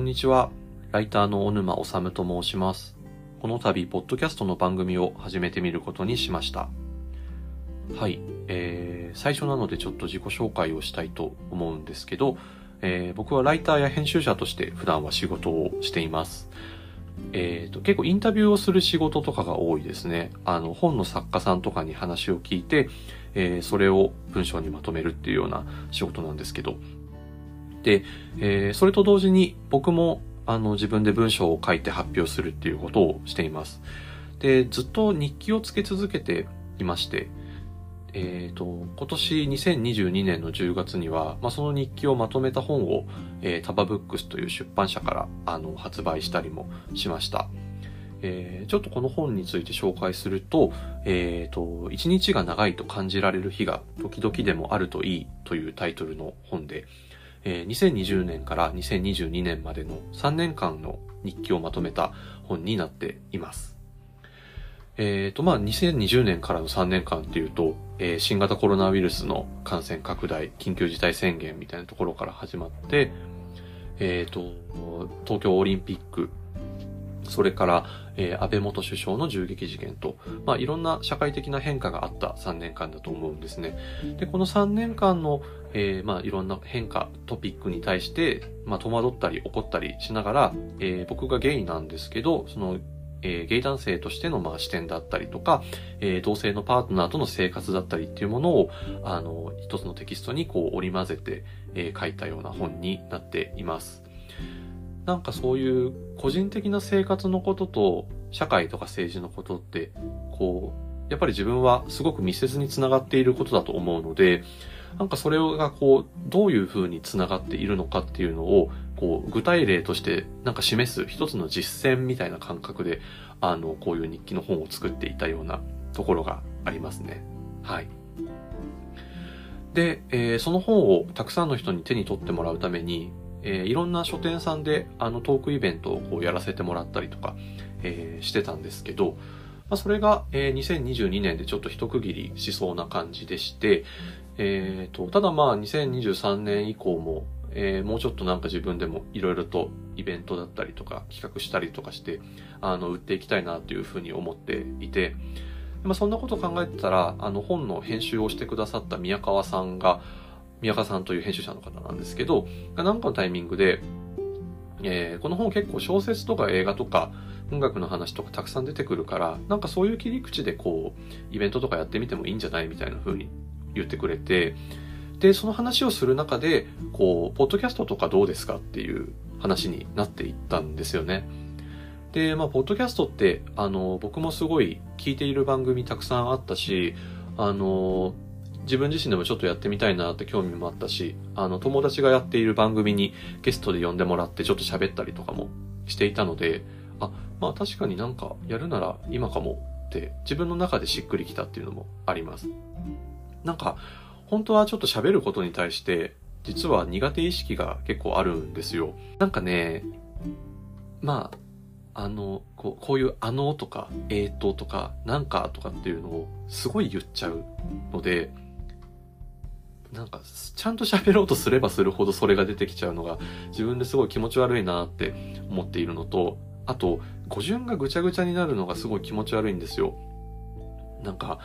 こんにちは。ライターの小沼治と申します。この度、ポッドキャストの番組を始めてみることにしました。はい。えー、最初なのでちょっと自己紹介をしたいと思うんですけど、えー、僕はライターや編集者として普段は仕事をしています。えーと、結構インタビューをする仕事とかが多いですね。あの本の作家さんとかに話を聞いて、えー、それを文章にまとめるっていうような仕事なんですけど。えー、それと同時に僕もあの自分で文章を書いて発表するっていうことをしています。で、ずっと日記をつけ続けていまして、えっ、ー、と、今年2022年の10月には、まあ、その日記をまとめた本を、えー、タバブックスという出版社からあの発売したりもしました。えー、ちょっとこの本について紹介すると、えっ、ー、と、一日が長いと感じられる日が時々でもあるといいというタイトルの本で、えー、2020年から2022年までの3年間の日記をまとめた本になっています。えっ、ー、と、まあ、2020年からの3年間っていうと、えー、新型コロナウイルスの感染拡大、緊急事態宣言みたいなところから始まって、えっ、ー、と、東京オリンピック、それから、えー、安倍元首相の銃撃事件と、まあ、いろんな社会的な変化があった3年間だと思うんですね。で、この3年間の、えー、まあ、いろんな変化、トピックに対して、まあ、戸惑ったり怒ったりしながら、えー、僕がゲイなんですけど、そのえー、ゲイ男性としてのまあ視点だったりとか、えー、同性のパートナーとの生活だったりっていうものを、あの、一つのテキストにこう織り交ぜて、えー、書いたような本になっています。なんかそういう個人的な生活のことと社会とか政治のことって、こう、やっぱり自分はすごく密接につながっていることだと思うので、なんかそれがこう、どういうふうにつながっているのかっていうのを、こう、具体例としてなんか示す一つの実践みたいな感覚で、あの、こういう日記の本を作っていたようなところがありますね。はい。で、えー、その本をたくさんの人に手に取ってもらうために、えー、いろんな書店さんであのトークイベントをこうやらせてもらったりとか、えー、してたんですけど、まあ、それが、えー、2022年でちょっと一区切りしそうな感じでして、えーと、ただまあ2023年以降も、えー、もうちょっとなんか自分でもいろいろとイベントだったりとか企画したりとかしてあの売っていきたいなというふうに思っていて、まあ、そんなこと考えてたらあの本の編集をしてくださった宮川さんが宮川さんという編集者の方なんですけど何かのタイミングで、えー、この本結構小説とか映画とか音楽の話とかたくさん出てくるからなんかそういう切り口でこうイベントとかやってみてもいいんじゃないみたいな風に言ってくれて、で、その話をする中で、こう、ポッドキャストとかどうですかっていう話になっていったんですよね。で、まあ、ポッドキャストって、あの、僕もすごい聞いている番組たくさんあったし、あの、自分自身でもちょっとやってみたいなって興味もあったし、あの、友達がやっている番組にゲストで呼んでもらってちょっと喋ったりとかもしていたので、あ、まあ確かになんかやるなら今かもって自分の中でしっくりきたっていうのもあります。なんか、本当はちょっと喋ることに対して、実は苦手意識が結構あるんですよ。なんかね、まあ、あの、こうこういうあのとか、えーととか、なんかとかっていうのをすごい言っちゃうので、なんか、ちゃんと喋ろうとすればするほどそれが出てきちゃうのが、自分ですごい気持ち悪いなって思っているのと、あと、語順がぐちゃぐちゃになるのがすごい気持ち悪いんですよ。なんか、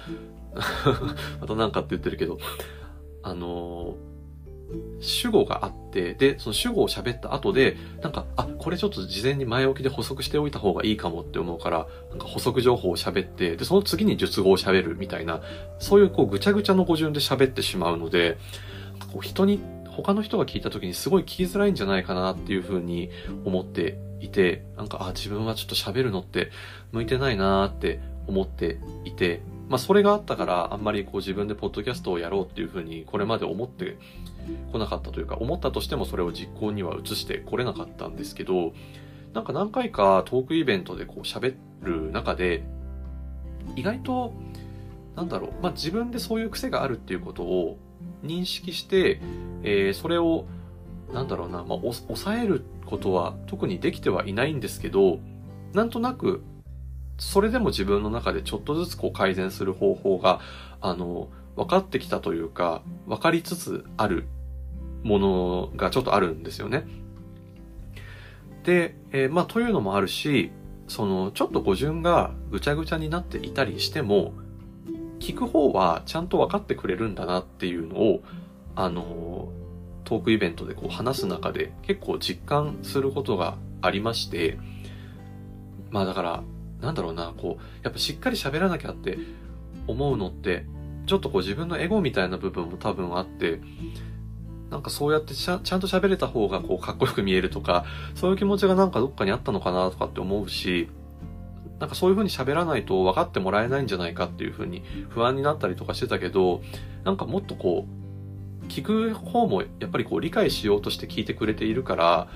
またなんかって言ってるけど、あの主語があって、で、その主語を喋った後で、なんか、あ、これちょっと事前に前置きで補足しておいた方がいいかもって思うから、なんか補足情報を喋って、で、その次に述語を喋るみたいな、そういうこうぐちゃぐちゃの語順で喋ってしまうので、こう人に、他の人が聞いた時にすごい聞きづらいんじゃないかなっていうふうに思っていて、なんか、あ、自分はちょっと喋るのって向いてないなって思っていて、まあそれがあったからあんまりこう自分でポッドキャストをやろうっていうふうにこれまで思ってこなかったというか思ったとしてもそれを実行には移してこれなかったんですけどなんか何回かトークイベントでこう喋る中で意外となんだろう、まあ自分でそういう癖があるっていうことを認識して、えー、それをなんだろうな、まあ、抑えることは特にできてはいないんですけど、なんとなくそれでも自分の中でちょっとずつこう改善する方法が、あの、分かってきたというか、分かりつつあるものがちょっとあるんですよね。で、えー、まあ、というのもあるし、その、ちょっと語順がぐちゃぐちゃになっていたりしても、聞く方はちゃんと分かってくれるんだなっていうのを、あの、トークイベントでこう話す中で結構実感することがありまして、まあだから、なんだろうな、こう、やっぱしっかり喋らなきゃって思うのって、ちょっとこう自分のエゴみたいな部分も多分あって、なんかそうやってちゃちゃんと喋れた方がこうかっこよく見えるとか、そういう気持ちがなんかどっかにあったのかなとかって思うし、なんかそういう風に喋らないと分かってもらえないんじゃないかっていう風に不安になったりとかしてたけど、なんかもっとこう、聞く方もやっぱりこう理解しようとして聞いてくれているから、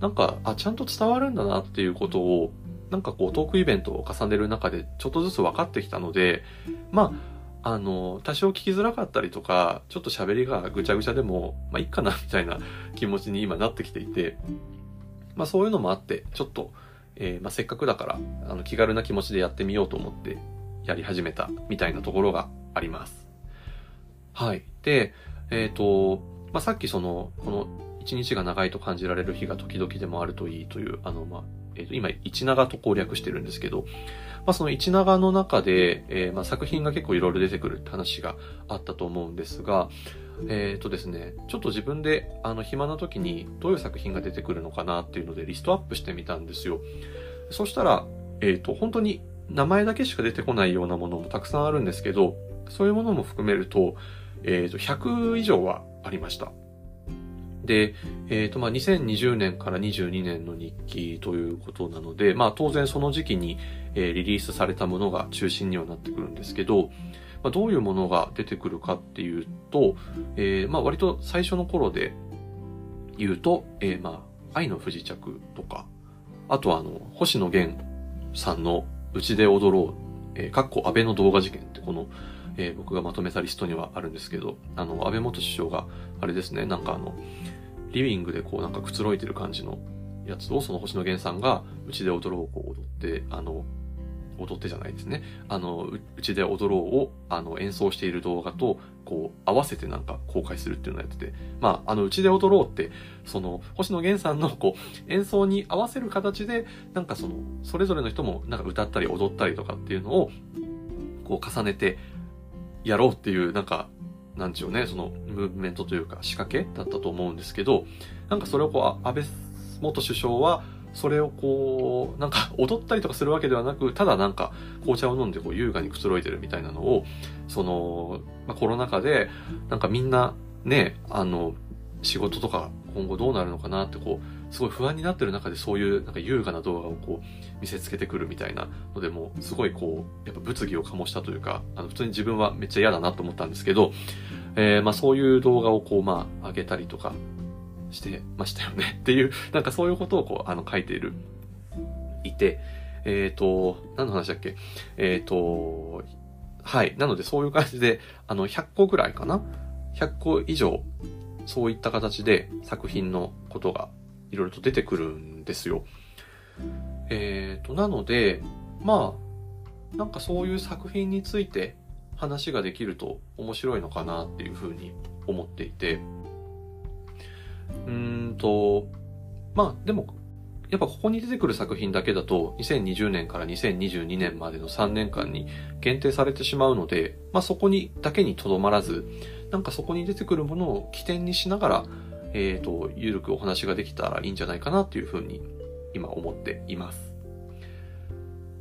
なんか、あ、ちゃんと伝わるんだなっていうことを、なんかこうトークイベントを重ねる中でちょっとずつ分かってきたので、まあ、あの、多少聞きづらかったりとか、ちょっと喋りがぐちゃぐちゃでも、まあいいかなみたいな気持ちに今なってきていて、まあそういうのもあって、ちょっと、えー、まあ、せっかくだから、あの、気軽な気持ちでやってみようと思ってやり始めたみたいなところがあります。はい。で、えっ、ー、と、まあ、さっきその、この一日が長いと感じられる日が時々でもあるといいという、あの、まあ、えっ、ー、と、今、一長と攻略してるんですけど、まあ、その一長の中で、えー、まあ、作品が結構いろいろ出てくるって話があったと思うんですが、えっ、ー、とですね、ちょっと自分で、あの、暇な時にどういう作品が出てくるのかなっていうのでリストアップしてみたんですよ。そしたら、えっ、ー、と、本当に名前だけしか出てこないようなものもたくさんあるんですけど、そういうものも含めると、えっ、ー、と、100以上はありました。で、えっ、ー、と、まあ、2020年から22年の日記ということなので、まあ、当然その時期に、えー、リリースされたものが中心にはなってくるんですけど、まあ、どういうものが出てくるかっていうと、えー、まあ、割と最初の頃で言うと、えー、まあ、愛の不時着とか、あとあの、星野源さんのうちで踊ろう、えー、かっこ安倍の動画事件ってこの、えー、僕がまとめたリストにはあるんですけど、あの、安倍元首相が、あれですね、なんかあの、リビングでこうなんかくつろいでる感じのやつをその星野源さんがうちで踊ろうを踊って、あの、踊ってじゃないですね。あの、うちで踊ろうを、あの、演奏している動画と、こう、合わせてなんか公開するっていうのをやってて、まあ、あの、うちで踊ろうって、その、星野源さんの、こう、演奏に合わせる形で、なんかその、それぞれの人も、なんか歌ったり踊ったりとかっていうのを、こう、重ねて、やろうっていう、なんか、なんちゅうね、その、ムーブメントというか、仕掛けだったと思うんですけど、なんかそれをこう、安倍元首相は、それをこう、なんか踊ったりとかするわけではなく、ただなんか紅茶を飲んでこう優雅にくつろいでるみたいなのを、その、まあ、コロナ禍で、なんかみんなね、あの、仕事とか今後どうなるのかなってこう、すごい不安になってる中でそういうなんか優雅な動画をこう見せつけてくるみたいなのでもすごいこう、やっぱ物議を醸したというか、あの普通に自分はめっちゃ嫌だなと思ったんですけど、えー、まあそういう動画をこうまあ上げたりとかしてましたよねっていう、なんかそういうことをこう、あの、書いている、いて、えっ、ー、と、何の話だっけ？えっ、ー、と、はい。なのでそういう感じで、あの、100個ぐらいかな ?100 個以上、そういった形で作品のことがいろいろと出てくるんですよ。えっ、ー、と、なので、まあ、なんかそういう作品について話ができると面白いのかなっていうふうに思っていて、うーんと、まあでも、やっぱここに出てくる作品だけだと2020年から2022年までの3年間に限定されてしまうので、まあそこにだけにとどまらず、なんかそこに出てくるものを起点にしながら、えっ、ー、と、ゆるくお話ができたらいいんじゃないかなというふうに今思っています。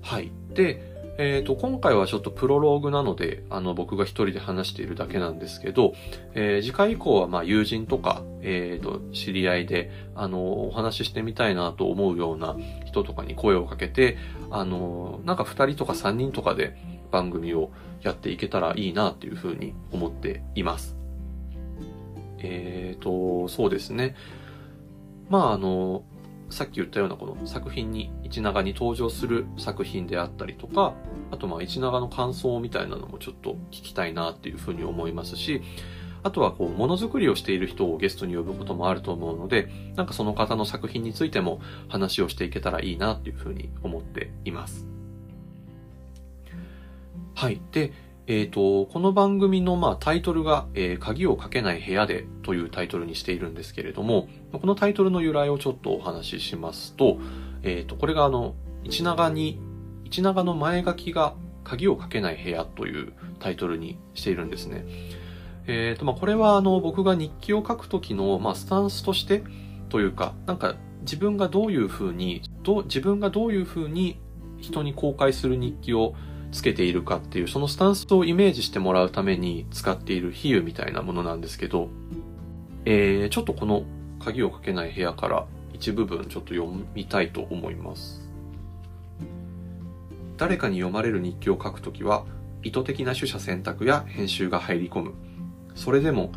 はい。で、えっ、ー、と、今回はちょっとプロローグなので、あの、僕が一人で話しているだけなんですけど、えー、次回以降は、まあ、友人とか、えっ、ー、と、知り合いで、あの、お話ししてみたいなと思うような人とかに声をかけて、あの、なんか二人とか三人とかで番組をやっていけたらいいなっていうふうに思っています。えっ、と、そうですね。まあ、あの、さっき言ったようなこの作品に一長に登場する作品であったりとか、あとまあ一長の感想みたいなのもちょっと聞きたいなっていうふうに思いますし、あとはこうものづくりをしている人をゲストに呼ぶこともあると思うので、なんかその方の作品についても話をしていけたらいいなっていうふうに思っています。はい。で、えっ、ー、と、この番組のまあタイトルが、えー、鍵をかけない部屋でというタイトルにしているんですけれども、このタイトルの由来をちょっとお話ししますと、えっ、ー、と、これがあの、一長に、一長の前書きが鍵をかけない部屋というタイトルにしているんですね。えっ、と、まあ、これはあの、僕が日記を書くときの、まあ、スタンスとしてというか、なんか自分がどういうふうに、ど自分がどういうふうに人に公開する日記をつけているかっていう、そのスタンスをイメージしてもらうために使っている比喩みたいなものなんですけど、えー、ちょっとこの鍵をかけない部屋から一部分ちょっと読みたいと思います。誰かに読まれる日記を書くときは、意図的な取捨選択や編集が入り込む。それでも、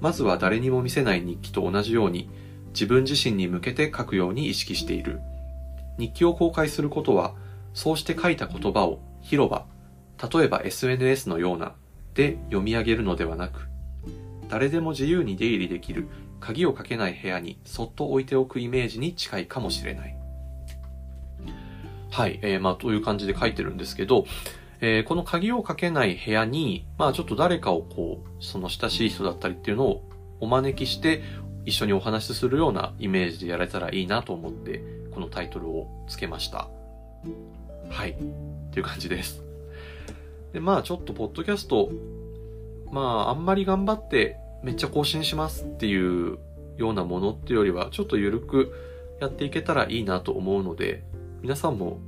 まずは誰にも見せない日記と同じように、自分自身に向けて書くように意識している。日記を公開することは、そうして書いた言葉を広場、例えば SNS のような、で読み上げるのではなく、誰でも自由に出入りできる鍵をかけない部屋にそっと置いておくイメージに近いかもしれない。はい、えー、まあ、という感じで書いてるんですけど、えー、この鍵をかけない部屋に、まあ、ちょっと誰かをこう、その親しい人だったりっていうのをお招きして、一緒にお話しするようなイメージでやれたらいいなと思って、このタイトルをつけました。はい。っていう感じです。で、まあちょっとポッドキャスト、まああんまり頑張ってめっちゃ更新しますっていうようなものっていうよりは、ちょっと緩くやっていけたらいいなと思うので、皆さんも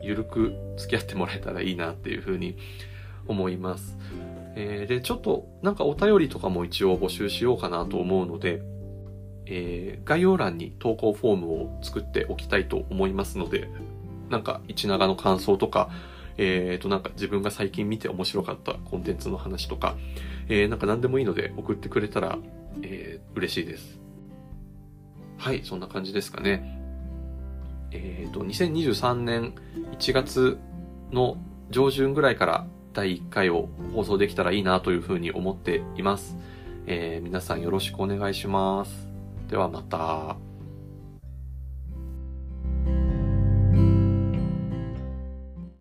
緩く付き合ってもらえたらいいなっていうふうに思います。えー、で、ちょっとなんかお便りとかも一応募集しようかなと思うので、えー、概要欄に投稿フォームを作っておきたいと思いますので、なんか一長の感想とか、えっ、ー、となんか自分が最近見て面白かったコンテンツの話とか、えー、なんか何でもいいので送ってくれたら、えー、嬉しいです。はい、そんな感じですかね。えっ、ー、と、2023年1月の上旬ぐらいから第1回を放送できたらいいなというふうに思っています。えー、皆さんよろしくお願いします。ではまた。